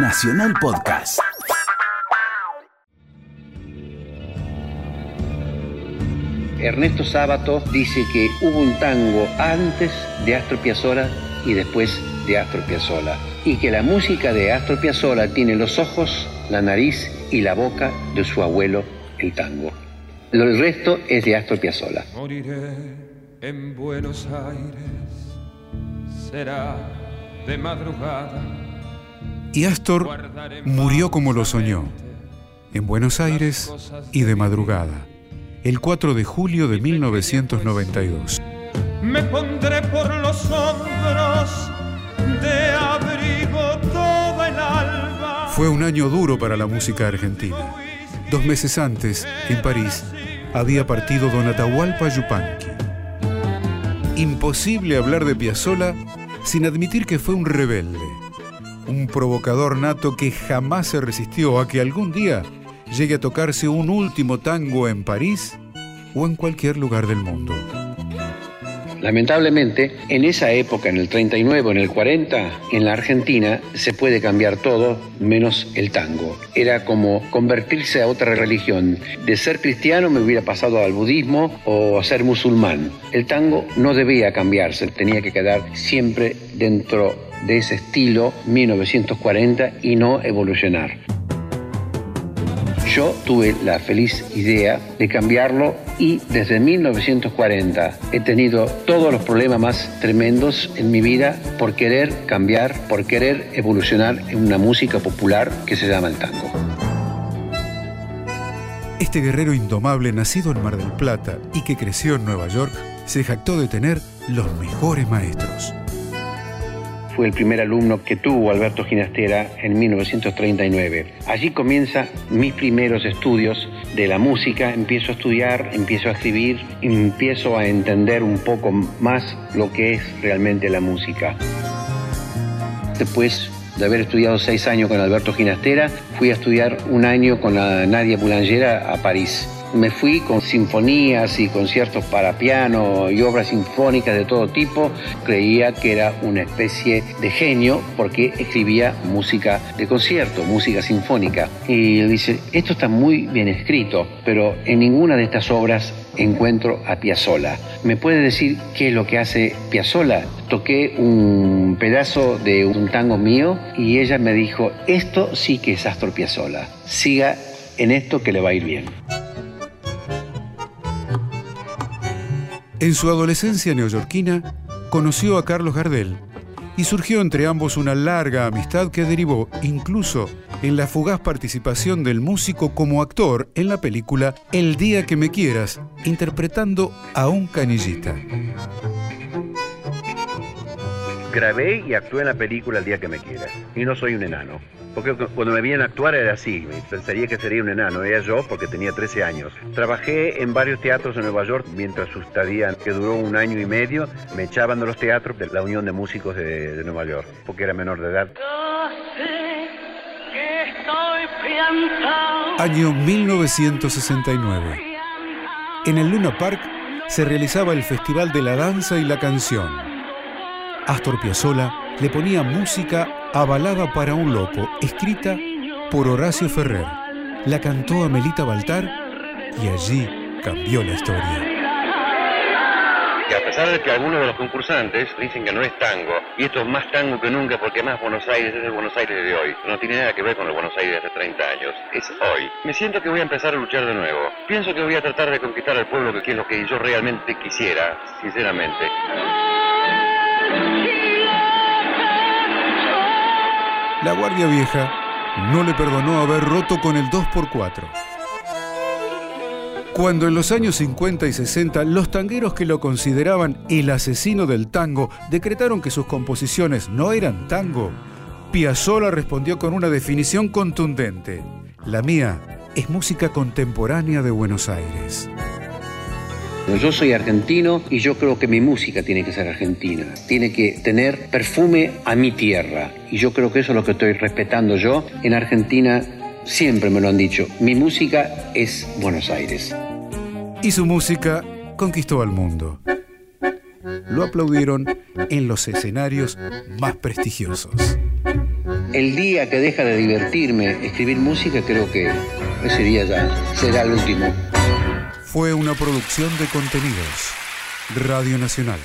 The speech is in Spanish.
Nacional Podcast. Ernesto Sábato dice que hubo un tango antes de Astor Piazzolla y después de Astor Piazzolla y que la música de Astor Piazzolla tiene los ojos, la nariz y la boca de su abuelo el tango. El resto es de Astor Piazzolla. Moriré en Buenos Aires, será de madrugada. Y Astor murió como lo soñó, en Buenos Aires y de madrugada, el 4 de julio de 1992. Me pondré por los hombros de abrigo todo el alba. Fue un año duro para la música argentina. Dos meses antes, en París, había partido Don Atahualpa Yupanqui. Imposible hablar de Piazzolla sin admitir que fue un rebelde, un provocador nato que jamás se resistió a que algún día llegue a tocarse un último tango en París o en cualquier lugar del mundo. Lamentablemente, en esa época, en el 39 o en el 40, en la Argentina se puede cambiar todo menos el tango. Era como convertirse a otra religión. De ser cristiano me hubiera pasado al budismo o a ser musulmán. El tango no debía cambiarse, tenía que quedar siempre dentro de ese estilo 1940 y no evolucionar. Yo tuve la feliz idea de cambiarlo y desde 1940 he tenido todos los problemas más tremendos en mi vida por querer cambiar, por querer evolucionar en una música popular que se llama el tango. Este guerrero indomable nacido en Mar del Plata y que creció en Nueva York se jactó de tener los mejores maestros fue el primer alumno que tuvo Alberto Ginastera en 1939. Allí comienza mis primeros estudios de la música, empiezo a estudiar, empiezo a escribir, empiezo a entender un poco más lo que es realmente la música. Después de haber estudiado seis años con Alberto Ginastera, fui a estudiar un año con la Nadia Boulangera a París me fui con sinfonías y conciertos para piano y obras sinfónicas de todo tipo. Creía que era una especie de genio porque escribía música de concierto, música sinfónica. Y él dice, esto está muy bien escrito, pero en ninguna de estas obras encuentro a Piazzolla. ¿Me puede decir qué es lo que hace Piazzolla? Toqué un pedazo de un tango mío y ella me dijo, esto sí que es Astor Piazzolla. Siga en esto que le va a ir bien. En su adolescencia neoyorquina, conoció a Carlos Gardel y surgió entre ambos una larga amistad que derivó incluso en la fugaz participación del músico como actor en la película El día que me quieras, interpretando a un canillita. Grabé y actué en la película El día que me quieras, y no soy un enano. Porque cuando me veían actuar era así, pensaría que sería un enano, era yo porque tenía 13 años. Trabajé en varios teatros en Nueva York mientras su que duró un año y medio, me echaban de los teatros de la Unión de Músicos de, Nueva York, porque era menor de edad. Año 1969. En el Luna Park se realizaba el Festival de la Danza y la Canción. Astor Piazzolla le ponía música a Balada para un Loco, escrita por Horacio Ferrer. La cantó Amelita Baltar y allí cambió la historia. Y a pesar de que algunos de los concursantes dicen que no es tango, y esto es más tango que nunca porque más Buenos Aires es el Buenos Aires de hoy, no tiene nada que ver con el Buenos Aires de hace 30 años, es hoy. Me siento que voy a empezar a luchar de nuevo. Pienso que voy a tratar de conquistar al pueblo que es lo que yo realmente quisiera, sinceramente. La Guardia Vieja no le perdonó haber roto con el 2x4. Cuando en los años 50 y 60 los tangueros que lo consideraban el asesino del tango decretaron que sus composiciones no eran tango, Piazzolla respondió con una definición contundente. La mía es música contemporánea de Buenos Aires. Yo soy argentino y yo creo que mi música tiene que ser argentina, tiene que tener perfume a mi tierra. Y yo creo que eso es lo que estoy respetando yo. En Argentina siempre me lo han dicho, mi música es Buenos Aires. Y su música conquistó al mundo. Lo aplaudieron en los escenarios más prestigiosos. El día que deja de divertirme escribir música, creo que ese día ya será el último. Fue una producción de contenidos. Radio Nacional.